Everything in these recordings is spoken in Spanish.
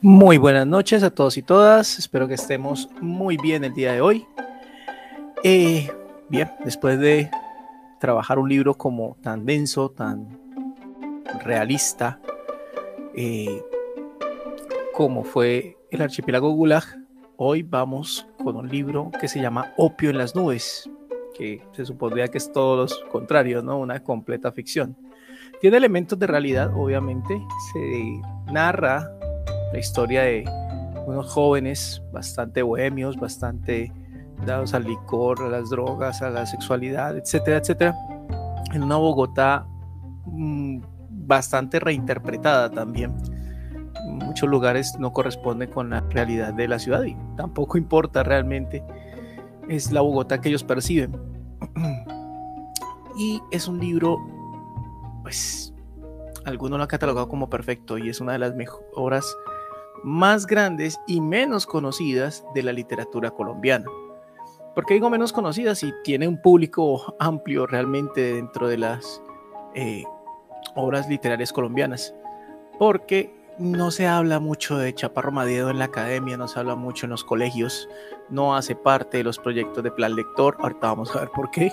Muy buenas noches a todos y todas. Espero que estemos muy bien el día de hoy. Eh, bien, después de trabajar un libro como tan denso, tan realista, eh, como fue El Archipiélago Gulag, hoy vamos con un libro que se llama Opio en las Nubes, que se supondría que es todo lo contrario, ¿no? Una completa ficción. Tiene elementos de realidad, obviamente. Se narra la historia de unos jóvenes bastante bohemios, bastante dados al licor, a las drogas, a la sexualidad, etcétera, etcétera, en una Bogotá mm, bastante reinterpretada también. Muchos lugares no corresponde con la realidad de la ciudad y tampoco importa realmente, es la Bogotá que ellos perciben. y es un libro, pues, algunos lo han catalogado como perfecto y es una de las mejoras más grandes y menos conocidas de la literatura colombiana. ¿Por qué digo menos conocidas? Si tiene un público amplio realmente dentro de las eh, obras literarias colombianas. Porque no se habla mucho de Chaparro Madiedo en la academia, no se habla mucho en los colegios, no hace parte de los proyectos de plan lector. Ahorita vamos a ver por qué.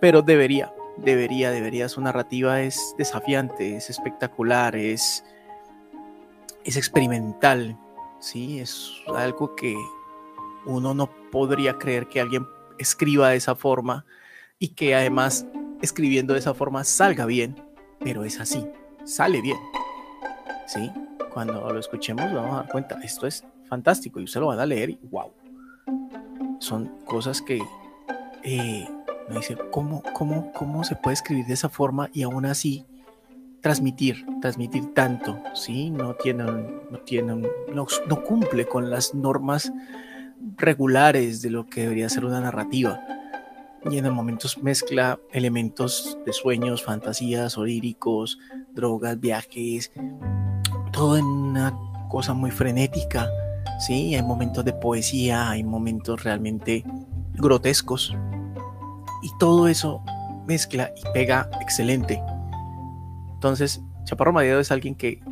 Pero debería, debería, debería. Su narrativa es desafiante, es espectacular, es es experimental, ¿sí? Es algo que uno no podría creer que alguien escriba de esa forma y que además escribiendo de esa forma salga bien, pero es así, sale bien, ¿sí? Cuando lo escuchemos vamos a dar cuenta, esto es fantástico y usted lo van a leer y wow, son cosas que eh, me dice, ¿cómo, cómo, ¿cómo se puede escribir de esa forma y aún así transmitir, transmitir tanto, ¿sí? No tiene, no, no, no cumple con las normas regulares de lo que debería ser una narrativa. Y en momentos mezcla elementos de sueños, fantasías, oríricos, drogas, viajes, todo en una cosa muy frenética, ¿sí? Hay momentos de poesía, hay momentos realmente grotescos. Y todo eso mezcla y pega excelente. Entonces, Chaparro Madero es alguien que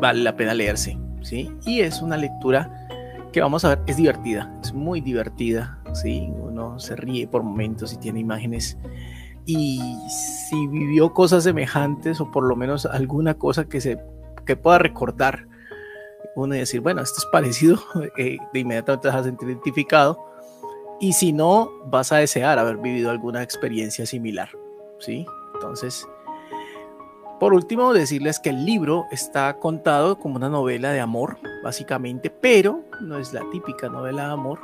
vale la pena leerse, ¿sí? Y es una lectura que vamos a ver, es divertida, es muy divertida, ¿sí? Uno se ríe por momentos y tiene imágenes. Y si vivió cosas semejantes o por lo menos alguna cosa que, se, que pueda recordar, uno decir, bueno, esto es parecido, eh, de inmediato te vas a sentir identificado. Y si no, vas a desear haber vivido alguna experiencia similar, ¿sí? Entonces, por último, decirles que el libro está contado como una novela de amor, básicamente, pero no es la típica novela de amor.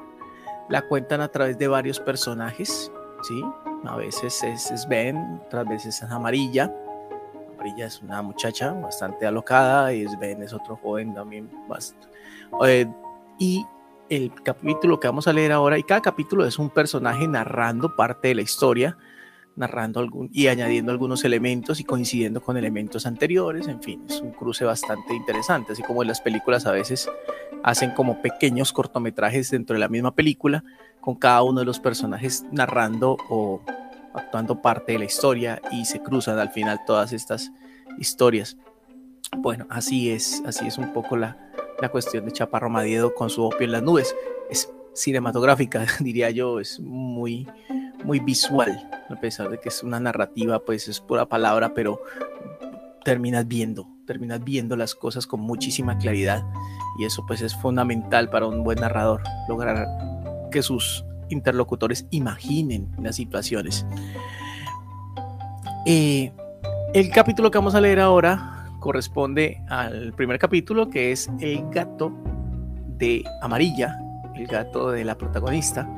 La cuentan a través de varios personajes, ¿sí? A veces es Ben, otras veces es Amarilla. Amarilla es una muchacha bastante alocada y Ben es otro joven también bastante. Eh, y el capítulo que vamos a leer ahora, y cada capítulo es un personaje narrando parte de la historia narrando algún, y añadiendo algunos elementos y coincidiendo con elementos anteriores, en fin, es un cruce bastante interesante, así como en las películas a veces hacen como pequeños cortometrajes dentro de la misma película, con cada uno de los personajes narrando o actuando parte de la historia y se cruzan al final todas estas historias. Bueno, así es, así es un poco la, la cuestión de Chaparro Madiedo con su opio en las nubes. Es cinematográfica, diría yo, es muy, muy visual, a pesar de que es una narrativa, pues es pura palabra, pero terminas viendo, terminas viendo las cosas con muchísima claridad y eso pues es fundamental para un buen narrador, lograr que sus interlocutores imaginen las situaciones. Eh, el capítulo que vamos a leer ahora corresponde al primer capítulo que es El gato de amarilla, el gato de la protagonista,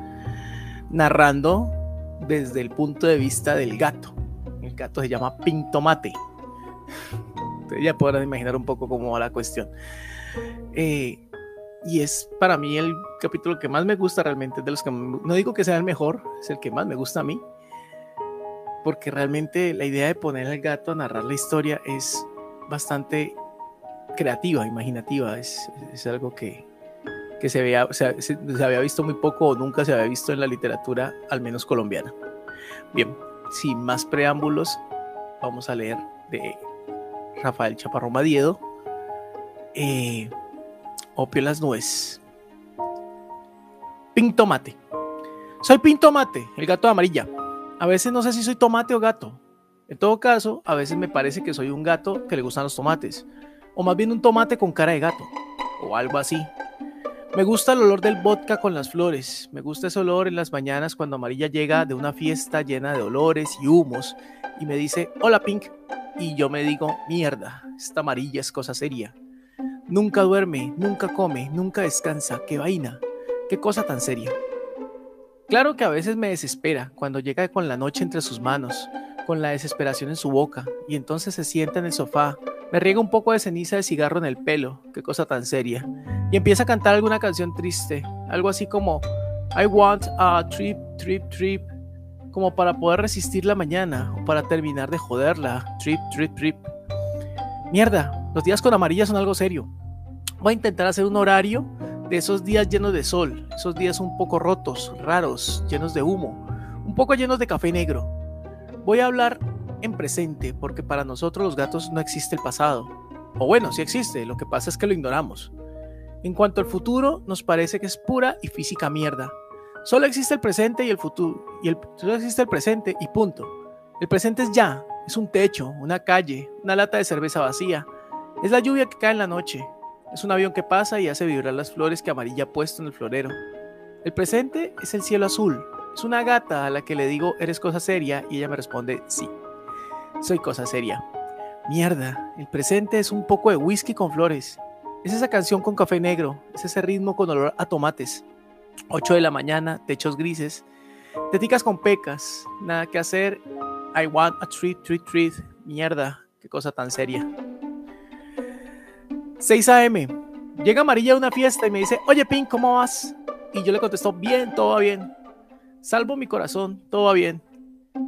narrando desde el punto de vista del gato. El gato se llama Pintomate. Ustedes ya podrán imaginar un poco cómo va la cuestión. Eh, y es para mí el capítulo que más me gusta realmente, de los que no digo que sea el mejor, es el que más me gusta a mí, porque realmente la idea de poner al gato a narrar la historia es bastante creativa, imaginativa, es, es algo que, que se, veía, se, había visto muy poco o nunca se había visto en la literatura, al menos colombiana. Bien, sin más preámbulos, vamos a leer de Rafael Chaparro Madiedo. Eh, Opio en las nubes. Pink Tomate. Soy Pink Tomate, el gato de amarilla. A veces no sé si soy tomate o gato. En todo caso, a veces me parece que soy un gato que le gustan los tomates. O más bien un tomate con cara de gato. O algo así. Me gusta el olor del vodka con las flores. Me gusta ese olor en las mañanas cuando Amarilla llega de una fiesta llena de olores y humos y me dice, hola Pink. Y yo me digo, mierda, esta amarilla es cosa seria. Nunca duerme, nunca come, nunca descansa. ¡Qué vaina! ¡Qué cosa tan seria! Claro que a veces me desespera cuando llega con la noche entre sus manos, con la desesperación en su boca, y entonces se sienta en el sofá, me riega un poco de ceniza de cigarro en el pelo, qué cosa tan seria, y empieza a cantar alguna canción triste, algo así como I want a trip, trip, trip, como para poder resistir la mañana o para terminar de joderla, trip, trip, trip. Mierda, los días con amarilla son algo serio. Voy a intentar hacer un horario de esos días llenos de sol, esos días un poco rotos, raros, llenos de humo, un poco llenos de café negro. Voy a hablar en presente porque para nosotros los gatos no existe el pasado. O bueno, sí existe, lo que pasa es que lo ignoramos. En cuanto al futuro, nos parece que es pura y física mierda. Solo existe el presente y el futuro. Y el, solo existe el presente y punto. El presente es ya, es un techo, una calle, una lata de cerveza vacía. Es la lluvia que cae en la noche, es un avión que pasa y hace vibrar las flores que amarilla ha puesto en el florero. El presente es el cielo azul. Es una gata a la que le digo, ¿eres cosa seria? Y ella me responde, sí. Soy cosa seria. Mierda, el presente es un poco de whisky con flores. Es esa canción con café negro. Es ese ritmo con olor a tomates. 8 de la mañana, techos grises. Teticas con pecas. Nada que hacer. I want a treat, treat, treat. Mierda, qué cosa tan seria. 6 a.m. Llega Amarilla a una fiesta y me dice, oye Pink, ¿cómo vas? Y yo le contesto, bien, todo bien. Salvo mi corazón, todo va bien.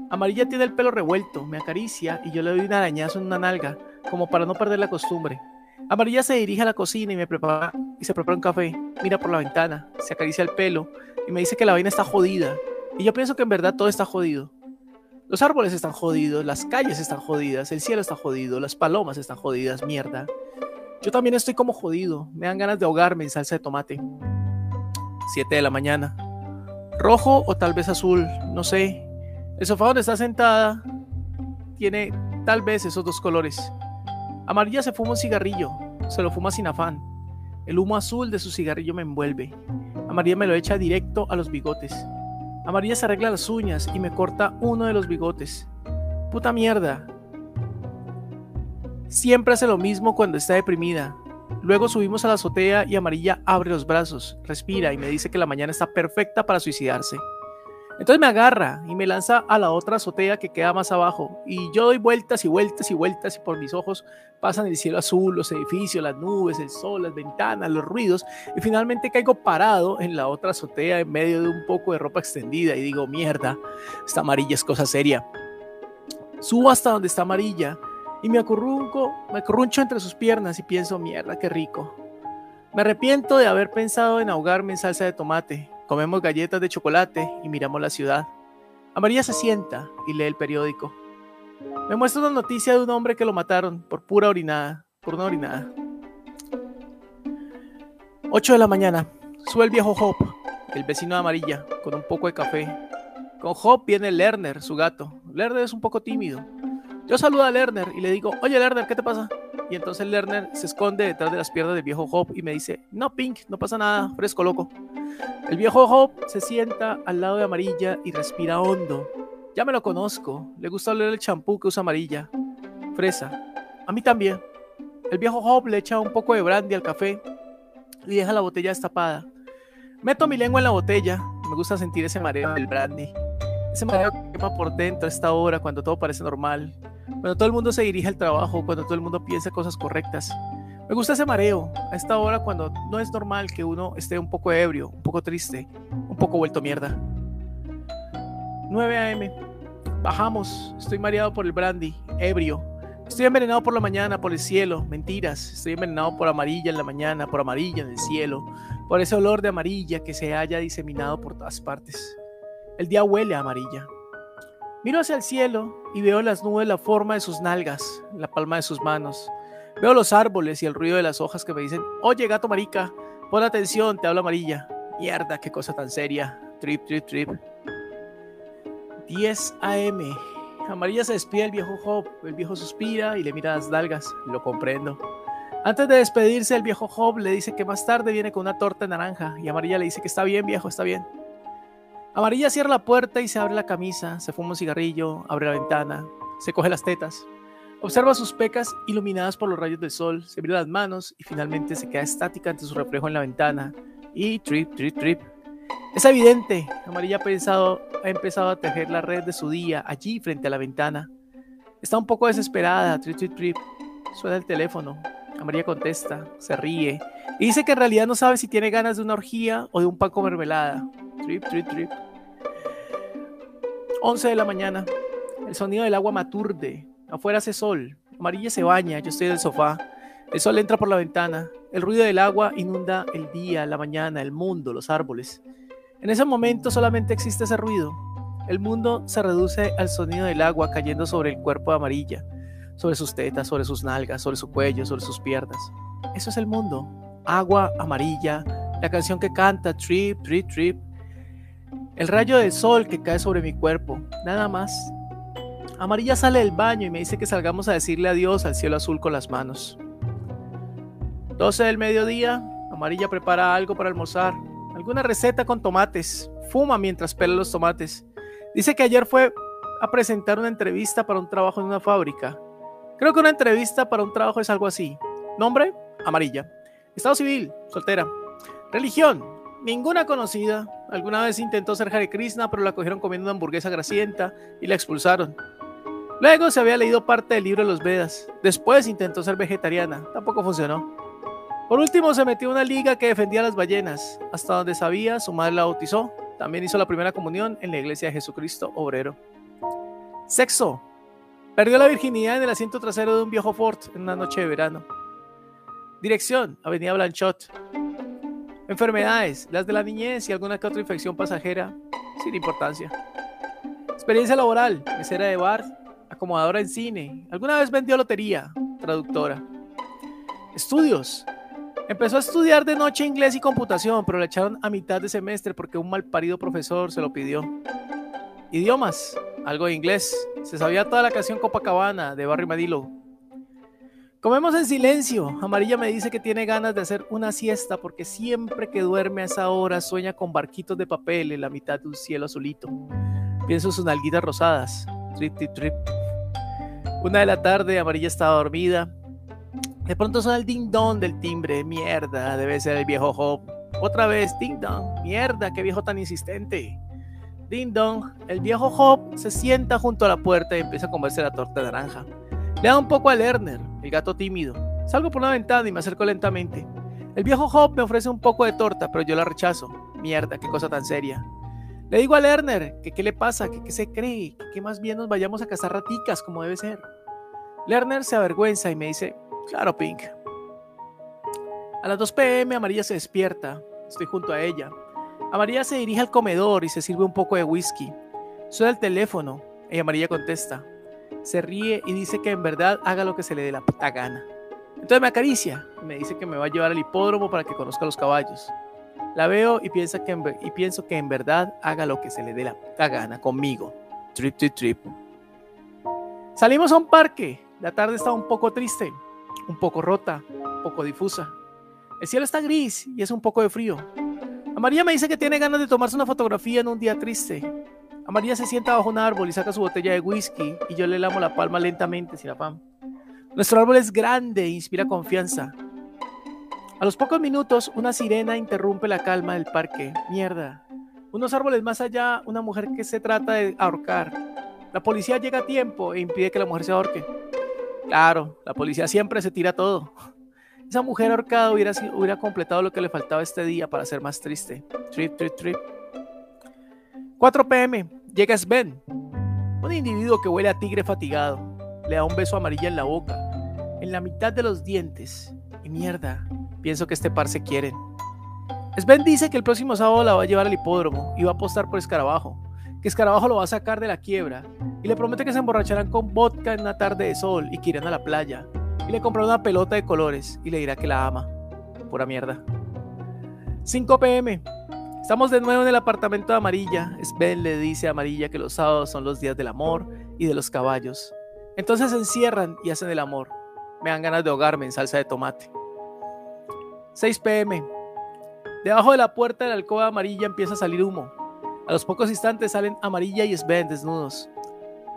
Amarilla tiene el pelo revuelto, me acaricia y yo le doy un arañazo en una nalga, como para no perder la costumbre. Amarilla se dirige a la cocina y me prepara y se prepara un café. Mira por la ventana, se acaricia el pelo y me dice que la vaina está jodida. Y yo pienso que en verdad todo está jodido. Los árboles están jodidos, las calles están jodidas, el cielo está jodido, las palomas están jodidas, mierda. Yo también estoy como jodido. Me dan ganas de ahogarme en salsa de tomate. 7 de la mañana. Rojo o tal vez azul, no sé. El sofá donde está sentada tiene tal vez esos dos colores. Amarilla se fuma un cigarrillo. Se lo fuma sin afán. El humo azul de su cigarrillo me envuelve. Amarilla me lo echa directo a los bigotes. Amarilla se arregla las uñas y me corta uno de los bigotes. Puta mierda, Siempre hace lo mismo cuando está deprimida. Luego subimos a la azotea y Amarilla abre los brazos, respira y me dice que la mañana está perfecta para suicidarse. Entonces me agarra y me lanza a la otra azotea que queda más abajo. Y yo doy vueltas y vueltas y vueltas y por mis ojos pasan el cielo azul, los edificios, las nubes, el sol, las ventanas, los ruidos. Y finalmente caigo parado en la otra azotea en medio de un poco de ropa extendida y digo, mierda, esta amarilla es cosa seria. Subo hasta donde está amarilla y me acurrunco, me acurruncho entre sus piernas y pienso, mierda, qué rico. Me arrepiento de haber pensado en ahogarme en salsa de tomate. Comemos galletas de chocolate y miramos la ciudad. Amarilla se sienta y lee el periódico. Me muestra una noticia de un hombre que lo mataron por pura orinada, por una orinada. 8 de la mañana. Sube el viejo Hop, el vecino de Amarilla, con un poco de café. Con Hop viene Lerner, su gato. Lerner es un poco tímido, yo saludo a Lerner y le digo, oye Lerner, ¿qué te pasa? Y entonces Lerner se esconde detrás de las piernas del viejo Hop y me dice, no, Pink, no pasa nada, fresco, loco. El viejo Hop se sienta al lado de Amarilla y respira hondo. Ya me lo conozco, le gusta oler el champú que usa Amarilla. Fresa. A mí también. El viejo Hop le echa un poco de brandy al café y deja la botella destapada. Meto mi lengua en la botella, me gusta sentir ese mareo del brandy. Ese mareo que quema por dentro a esta hora cuando todo parece normal cuando todo el mundo se dirige al trabajo, cuando todo el mundo piensa cosas correctas. Me gusta ese mareo, a esta hora cuando no es normal que uno esté un poco ebrio, un poco triste, un poco vuelto mierda. 9 a.m. Bajamos, estoy mareado por el brandy, ebrio. Estoy envenenado por la mañana, por el cielo, mentiras. Estoy envenenado por amarilla en la mañana, por amarilla en el cielo, por ese olor de amarilla que se haya diseminado por todas partes. El día huele a amarilla. Miro hacia el cielo y veo las nubes la forma de sus nalgas, la palma de sus manos. Veo los árboles y el ruido de las hojas que me dicen, oye gato marica, Pon atención, te habla amarilla. Mierda, qué cosa tan seria. Trip, trip, trip. 10 AM. Amarilla se despide el viejo Job. El viejo suspira y le mira las dalgas. Lo comprendo. Antes de despedirse, el viejo Job le dice que más tarde viene con una torta naranja. Y Amarilla le dice que está bien, viejo, está bien. Amarilla cierra la puerta y se abre la camisa. Se fuma un cigarrillo, abre la ventana, se coge las tetas. Observa sus pecas iluminadas por los rayos del sol, se mira las manos y finalmente se queda estática ante su reflejo en la ventana. Y trip, trip, trip. Es evidente, Amarilla ha, pensado, ha empezado a tejer la red de su día allí frente a la ventana. Está un poco desesperada, trip, trip, trip. Suena el teléfono. Amarilla contesta, se ríe y dice que en realidad no sabe si tiene ganas de una orgía o de un pan mermelada. Trip, trip, trip. 11 de la mañana. El sonido del agua maturde. Afuera hace sol. Amarilla se baña. Yo estoy en el sofá. El sol entra por la ventana. El ruido del agua inunda el día, la mañana, el mundo, los árboles. En ese momento solamente existe ese ruido. El mundo se reduce al sonido del agua cayendo sobre el cuerpo de amarilla, sobre sus tetas, sobre sus nalgas, sobre su cuello, sobre sus piernas. Eso es el mundo. Agua amarilla, la canción que canta Trip, Trip, Trip. El rayo del sol que cae sobre mi cuerpo, nada más. Amarilla sale del baño y me dice que salgamos a decirle adiós al cielo azul con las manos. 12 del mediodía, Amarilla prepara algo para almorzar, alguna receta con tomates, fuma mientras pela los tomates. Dice que ayer fue a presentar una entrevista para un trabajo en una fábrica. Creo que una entrevista para un trabajo es algo así. Nombre, Amarilla. Estado civil, soltera. Religión, ninguna conocida. Alguna vez intentó ser Hare Krishna, pero la cogieron comiendo una hamburguesa grasienta y la expulsaron. Luego se había leído parte del libro de los Vedas. Después intentó ser vegetariana. Tampoco funcionó. Por último se metió en una liga que defendía a las ballenas. Hasta donde sabía, su madre la bautizó. También hizo la primera comunión en la iglesia de Jesucristo Obrero. Sexo. Perdió la virginidad en el asiento trasero de un viejo Ford en una noche de verano. Dirección, Avenida Blanchot. Enfermedades, las de la niñez y alguna que otra infección pasajera, sin importancia. Experiencia laboral, mesera de bar, acomodadora en cine, alguna vez vendió lotería, traductora. Estudios. Empezó a estudiar de noche inglés y computación, pero le echaron a mitad de semestre porque un malparido profesor se lo pidió. Idiomas. Algo de inglés. Se sabía toda la canción Copacabana de Barry Manilow. Comemos en silencio. Amarilla me dice que tiene ganas de hacer una siesta porque siempre que duerme a esa hora sueña con barquitos de papel en la mitad de un cielo azulito. Pienso en sus nalguitas rosadas. Trip, trip, trip. Una de la tarde, Amarilla estaba dormida. De pronto suena el ding dong del timbre. Mierda, debe ser el viejo Job. Otra vez, ding dong. Mierda, qué viejo tan insistente. Ding dong. El viejo Job se sienta junto a la puerta y empieza a comerse la torta de naranja. Le da un poco a Lerner, el gato tímido. Salgo por una ventana y me acerco lentamente. El viejo Job me ofrece un poco de torta, pero yo la rechazo. Mierda, qué cosa tan seria. Le digo a Lerner que qué le pasa, que qué se cree, que más bien nos vayamos a cazar raticas como debe ser. Lerner se avergüenza y me dice, claro, Pink. A las 2 pm Amarilla se despierta, estoy junto a ella. Amarilla se dirige al comedor y se sirve un poco de whisky. Suena el teléfono y Amarilla contesta. Se ríe y dice que en verdad haga lo que se le dé la puta gana. Entonces me acaricia y me dice que me va a llevar al hipódromo para que conozca los caballos. La veo y, piensa que y pienso que en verdad haga lo que se le dé la puta gana conmigo. Trip, trip, trip. Salimos a un parque. La tarde está un poco triste, un poco rota, un poco difusa. El cielo está gris y es un poco de frío. A María me dice que tiene ganas de tomarse una fotografía en un día triste. A María se sienta bajo un árbol y saca su botella de whisky y yo le lamo la palma lentamente sin afán. Nuestro árbol es grande e inspira confianza. A los pocos minutos, una sirena interrumpe la calma del parque. Mierda. Unos árboles más allá, una mujer que se trata de ahorcar. La policía llega a tiempo e impide que la mujer se ahorque. Claro, la policía siempre se tira todo. Esa mujer ahorcada hubiera, hubiera completado lo que le faltaba este día para ser más triste. Trip, trip, trip. 4 pm. Llega Sven. Un individuo que huele a tigre fatigado. Le da un beso amarilla en la boca. En la mitad de los dientes. Y mierda, Pienso que este par se quieren. Sven dice que el próximo sábado la va a llevar al hipódromo y va a apostar por Escarabajo, que Escarabajo lo va a sacar de la quiebra y le promete que se emborracharán con vodka en una tarde de sol y que irán a la playa y le comprará una pelota de colores y le dirá que la ama. Pura mierda. 5 pm. Estamos de nuevo en el apartamento de Amarilla. Sven le dice a Amarilla que los sábados son los días del amor y de los caballos. Entonces se encierran y hacen el amor. Me dan ganas de ahogarme en salsa de tomate. 6 pm. Debajo de la puerta de la alcoba amarilla empieza a salir humo. A los pocos instantes salen Amarilla y Sven desnudos.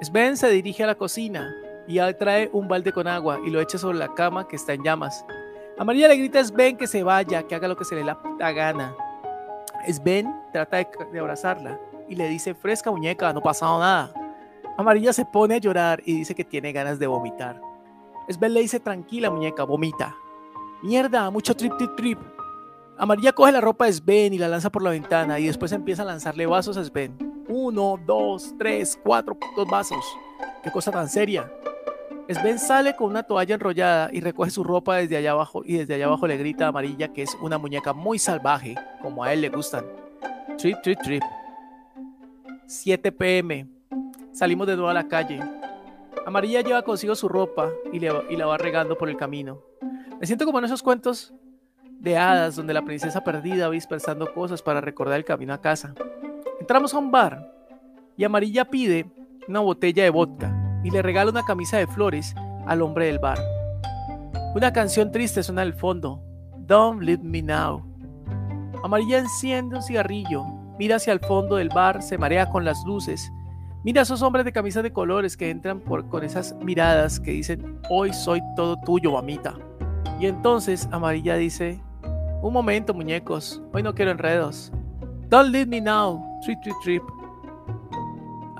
Sven se dirige a la cocina y trae un balde con agua y lo echa sobre la cama que está en llamas. Amarilla le grita a Sven que se vaya, que haga lo que se le da gana. Sven trata de, abrazarla y le dice, fresca muñeca, no ha pasado nada. Amarilla se pone a llorar y dice que tiene ganas de vomitar. Sven le dice, tranquila muñeca, vomita. Mierda, mucho trip, trip, trip. Amarilla coge la ropa de Sven y la lanza por la ventana y después empieza a lanzarle vasos a Sven. Uno, dos, tres, cuatro dos vasos. Qué cosa tan seria. Sven sale con una toalla enrollada y recoge su ropa desde allá abajo y desde allá abajo le grita a Amarilla que es una muñeca muy salvaje, como a él le gustan. Trip, trip, trip. 7 pm. Salimos de nuevo a la calle. Amarilla lleva consigo su ropa y, y la va regando por el camino. Me siento como en esos cuentos de hadas donde la princesa perdida va dispersando cosas para recordar el camino a casa. Entramos a un bar y Amarilla pide una botella de vodka y le regala una camisa de flores al hombre del bar. Una canción triste suena al fondo. Don't leave me now. Amarilla enciende un cigarrillo, mira hacia el fondo del bar, se marea con las luces. Mira a esos hombres de camisa de colores que entran por, con esas miradas que dicen, hoy soy todo tuyo, mamita. Y entonces Amarilla dice, un momento, muñecos, hoy no quiero enredos. Don't leave me now, trip, trip, trip.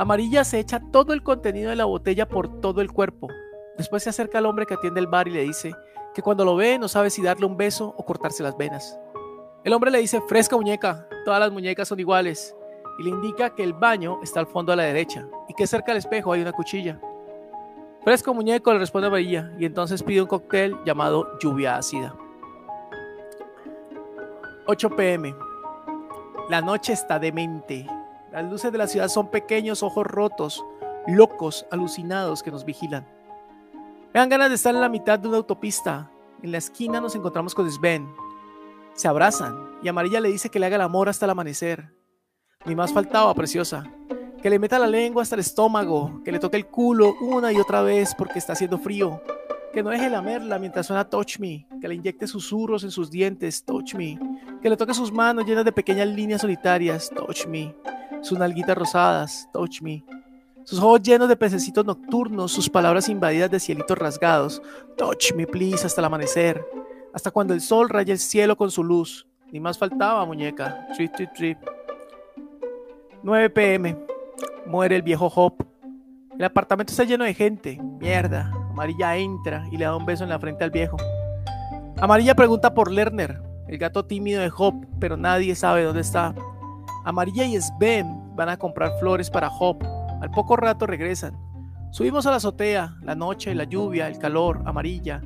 Amarilla se echa todo el contenido de la botella por todo el cuerpo. Después se acerca al hombre que atiende el bar y le dice que cuando lo ve no sabe si darle un beso o cortarse las venas. El hombre le dice, fresca muñeca, todas las muñecas son iguales, y le indica que el baño está al fondo a la derecha y que cerca del espejo hay una cuchilla. Fresco muñeco, le responde Amarilla, y entonces pide un cóctel llamado lluvia ácida. 8 pm. La noche está demente. Las luces de la ciudad son pequeños ojos rotos, locos, alucinados que nos vigilan. Me dan ganas de estar en la mitad de una autopista. En la esquina nos encontramos con Sven. Se abrazan y Amarilla le dice que le haga el amor hasta el amanecer. Ni más faltaba, preciosa. Que le meta la lengua hasta el estómago, que le toque el culo una y otra vez porque está haciendo frío. Que no deje lamerla mientras suena Touch Me, que le inyecte susurros en sus dientes, Touch Me, que le toque sus manos llenas de pequeñas líneas solitarias, Touch Me, sus nalguitas rosadas, touch me, sus ojos llenos de pececitos nocturnos, sus palabras invadidas de cielitos rasgados, touch me please hasta el amanecer, hasta cuando el sol raya el cielo con su luz. Ni más faltaba, muñeca. Trip, trip, trip. 9 pm. Muere el viejo Hop. El apartamento está lleno de gente. Mierda. Amarilla entra y le da un beso en la frente al viejo. Amarilla pregunta por Lerner, el gato tímido de Hop, pero nadie sabe dónde está. Amarilla y Sven van a comprar flores para Hop. Al poco rato regresan. Subimos a la azotea, la noche, la lluvia, el calor, amarilla.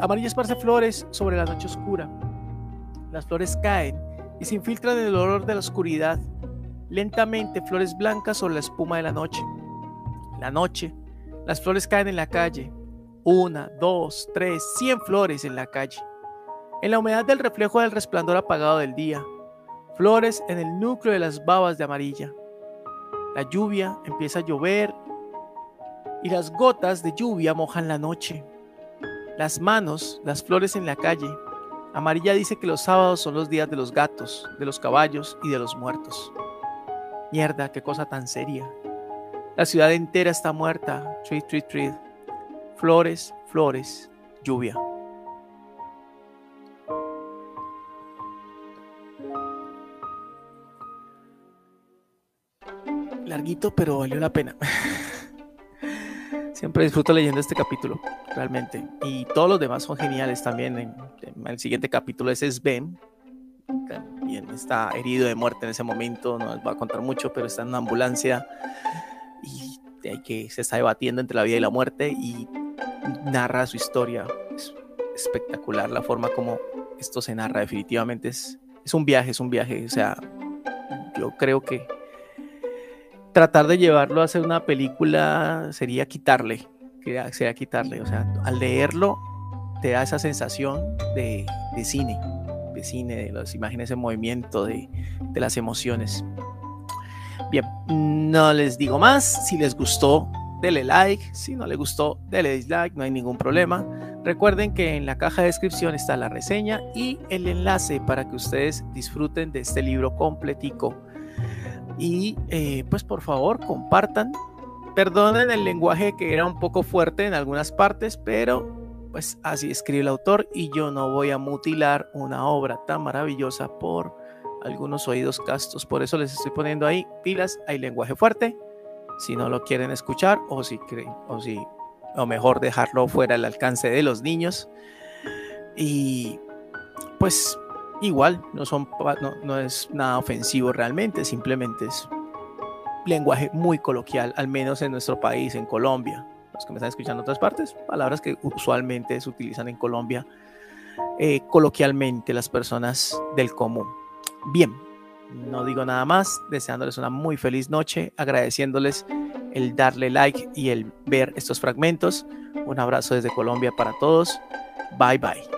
amarilla esparce flores sobre la noche oscura. Las flores caen y se infiltran en el olor de la oscuridad. Lentamente flores blancas sobre la espuma de la noche. La noche, las flores caen en la calle. Una, dos, tres, cien flores en la calle. En la humedad del reflejo del resplandor apagado del día, flores en el núcleo de las babas de amarilla. La lluvia empieza a llover y las gotas de lluvia mojan la noche. Las manos, las flores en la calle. Amarilla dice que los sábados son los días de los gatos, de los caballos y de los muertos. Mierda, qué cosa tan seria. La ciudad entera está muerta. Treat, treat, treat. Flores, flores, lluvia. Larguito, pero valió la pena. Siempre disfruto leyendo este capítulo, realmente. Y todos los demás son geniales también. el siguiente capítulo es Sven. También está herido de muerte en ese momento. No les voy a contar mucho, pero está en una ambulancia. Y hay que, se está debatiendo entre la vida y la muerte. Y narra su historia. Es espectacular la forma como esto se narra. Definitivamente es, es un viaje, es un viaje. O sea, yo creo que tratar de llevarlo a hacer una película sería quitarle, sería quitarle, o sea, al leerlo te da esa sensación de, cine, de cine, de las imágenes en movimiento, de, de las emociones. Bien, no les digo más. Si les gustó, dele like. Si no les gustó, dele dislike. No hay ningún problema. Recuerden que en la caja de descripción está la reseña y el enlace para que ustedes disfruten de este libro completico. Y eh, pues por favor compartan. Perdonen el lenguaje que era un poco fuerte en algunas partes, pero pues así escribe el autor y yo no voy a mutilar una obra tan maravillosa por algunos oídos castos. Por eso les estoy poniendo ahí pilas, hay lenguaje fuerte. Si no lo quieren escuchar o si creen o si o mejor dejarlo fuera del alcance de los niños. Y pues igual no es nada ofensivo realmente, simplemente es lenguaje muy coloquial, al menos en nuestro país, en Colombia. Los que me están escuchando en otras partes, palabras que usualmente se utilizan en Colombia eh, coloquialmente las personas del común. Bien, no digo nada más, deseándoles una muy feliz noche, agradeciéndoles el darle like y el ver estos fragmentos. Un abrazo desde Colombia para todos. Bye bye.